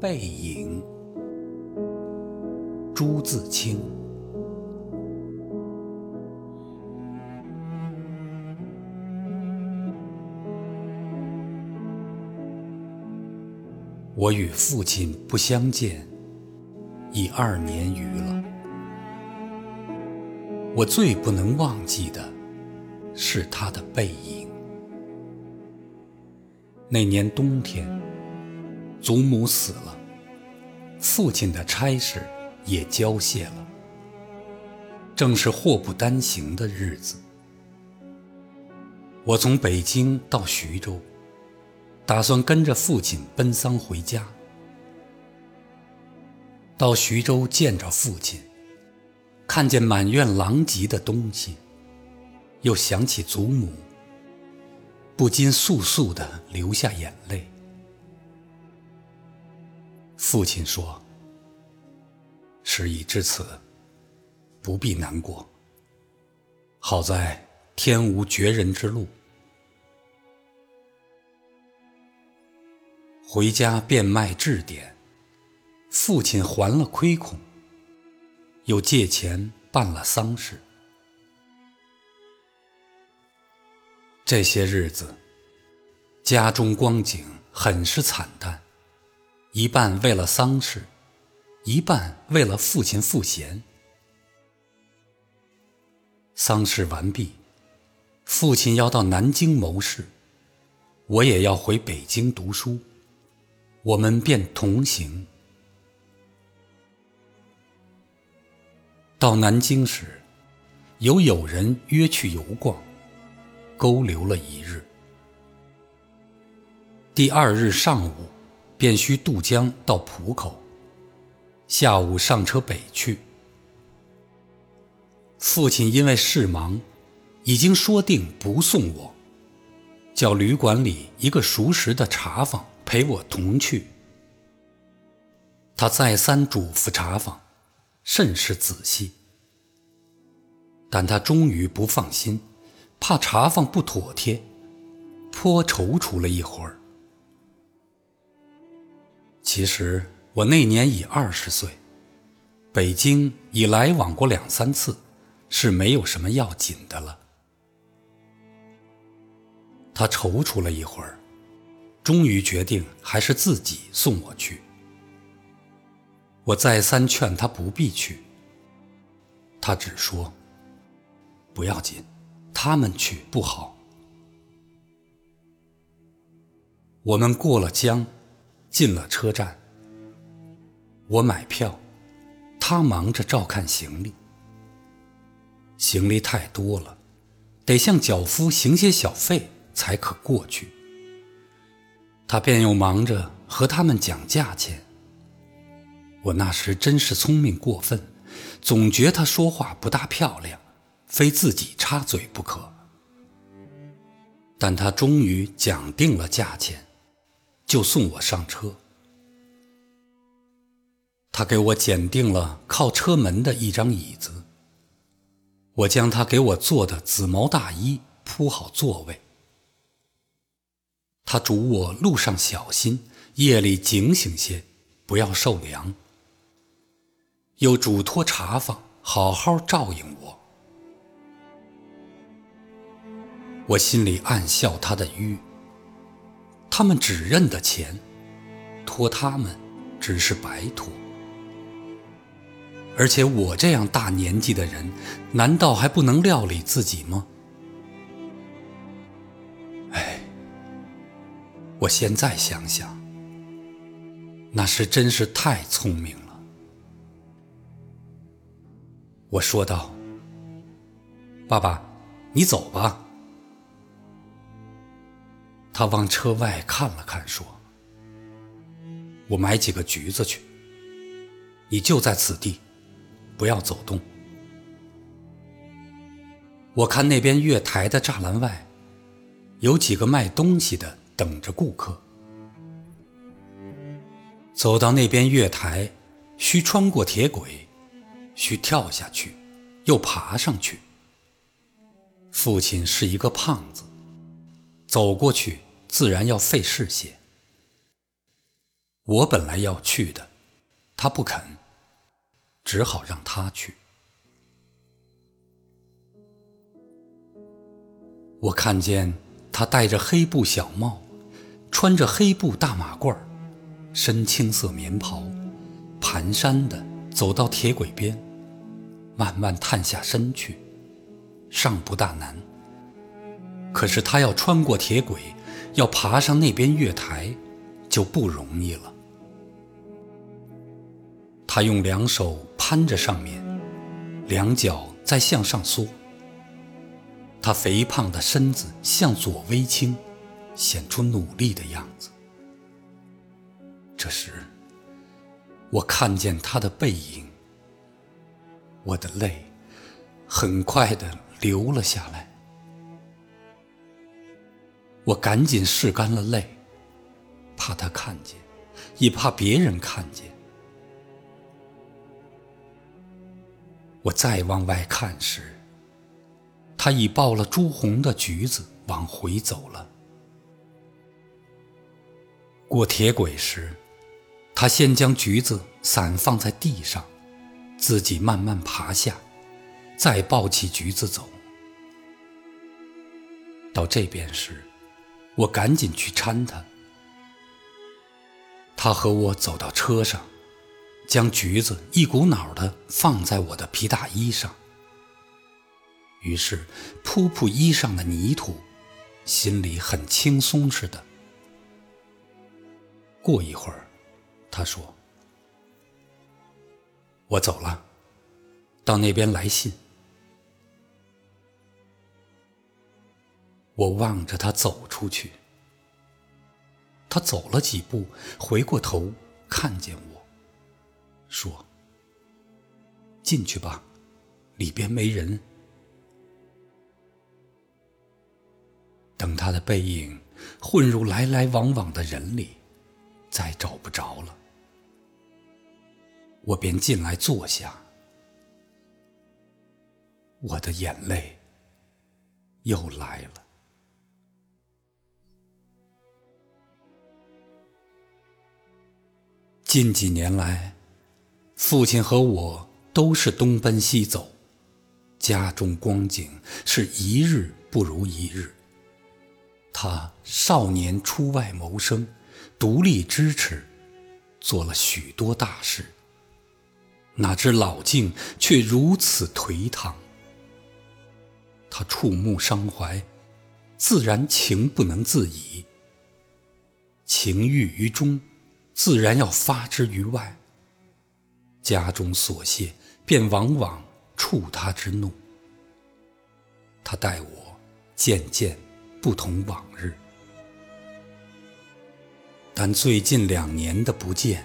背影，朱自清。我与父亲不相见，已二年余了。我最不能忘记的，是他的背影。那年冬天，祖母死了，父亲的差事也交卸了，正是祸不单行的日子。我从北京到徐州。打算跟着父亲奔丧回家，到徐州见着父亲，看见满院狼藉的东西，又想起祖母，不禁簌簌地流下眼泪。父亲说：“事已至此，不必难过。好在天无绝人之路。”回家变卖质典，父亲还了亏空，又借钱办了丧事。这些日子，家中光景很是惨淡，一半为了丧事，一半为了父亲赋闲。丧事完毕，父亲要到南京谋事，我也要回北京读书。我们便同行。到南京时，有友人约去游逛，勾留了一日。第二日上午，便需渡江到浦口，下午上车北去。父亲因为事忙，已经说定不送我，叫旅馆里一个熟识的茶坊。陪我同去。他再三嘱咐茶坊，甚是仔细。但他终于不放心，怕茶坊不妥帖，颇踌躇了一会儿。其实我那年已二十岁，北京已来往过两三次，是没有什么要紧的了。他踌躇了一会儿。终于决定还是自己送我去。我再三劝他不必去，他只说：“不要紧，他们去不好。”我们过了江，进了车站。我买票，他忙着照看行李。行李太多了，得向脚夫行些小费才可过去。他便又忙着和他们讲价钱。我那时真是聪明过分，总觉他说话不大漂亮，非自己插嘴不可。但他终于讲定了价钱，就送我上车。他给我拣定了靠车门的一张椅子，我将他给我做的紫毛大衣铺好座位。他嘱我路上小心，夜里警醒些，不要受凉。又嘱托茶房好好照应我。我心里暗笑他的愚。他们只认得钱，托他们只是白托。而且我这样大年纪的人，难道还不能料理自己吗？哎我现在想想，那时真是太聪明了。我说道：“爸爸，你走吧。”他往车外看了看，说：“我买几个橘子去。你就在此地，不要走动。我看那边月台的栅栏外，有几个卖东西的。”等着顾客，走到那边月台，需穿过铁轨，需跳下去，又爬上去。父亲是一个胖子，走过去自然要费事些。我本来要去的，他不肯，只好让他去。我看见他戴着黑布小帽，穿着黑布大马褂，深青色棉袍，蹒跚地走到铁轨边，慢慢探下身去，尚不大难。可是他要穿过铁轨，要爬上那边月台，就不容易了。他用两手攀着上面，两脚在向上缩。他肥胖的身子向左微倾，显出努力的样子。这时，我看见他的背影，我的泪很快的流了下来。我赶紧拭干了泪，怕他看见，也怕别人看见。我再往外看时，他已抱了朱红的橘子往回走了。过铁轨时，他先将橘子散放在地上，自己慢慢爬下，再抱起橘子走。到这边时，我赶紧去搀他。他和我走到车上。将橘子一股脑的放在我的皮大衣上，于是扑扑衣上的泥土，心里很轻松似的。过一会儿，他说：“我走了，到那边来信。”我望着他走出去，他走了几步，回过头看见我。说：“进去吧，里边没人。”等他的背影混入来来往往的人里，再找不着了，我便进来坐下。我的眼泪又来了。近几年来。父亲和我都是东奔西走，家中光景是一日不如一日。他少年出外谋生，独立支持，做了许多大事。哪知老境却如此颓唐。他触目伤怀，自然情不能自已。情郁于中，自然要发之于外。家中琐屑，便往往触他之怒。他待我渐渐不同往日，但最近两年的不见，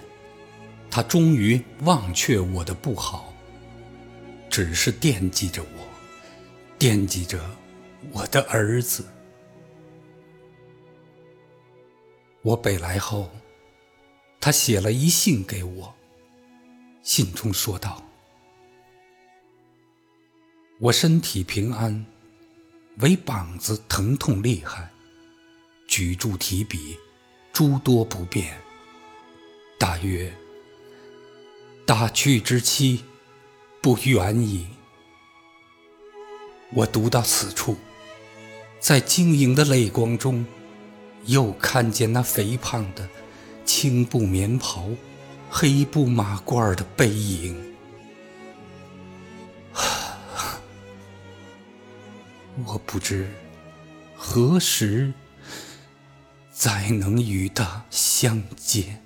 他终于忘却我的不好，只是惦记着我，惦记着我的儿子。我北来后，他写了一信给我。信中说道：“我身体平安，唯膀子疼痛厉害，举箸提笔诸多不便。大约大去之期不远矣。”我读到此处，在晶莹的泪光中，又看见那肥胖的青布棉袍。黑布马褂的背影，我不知何时再能与他相见。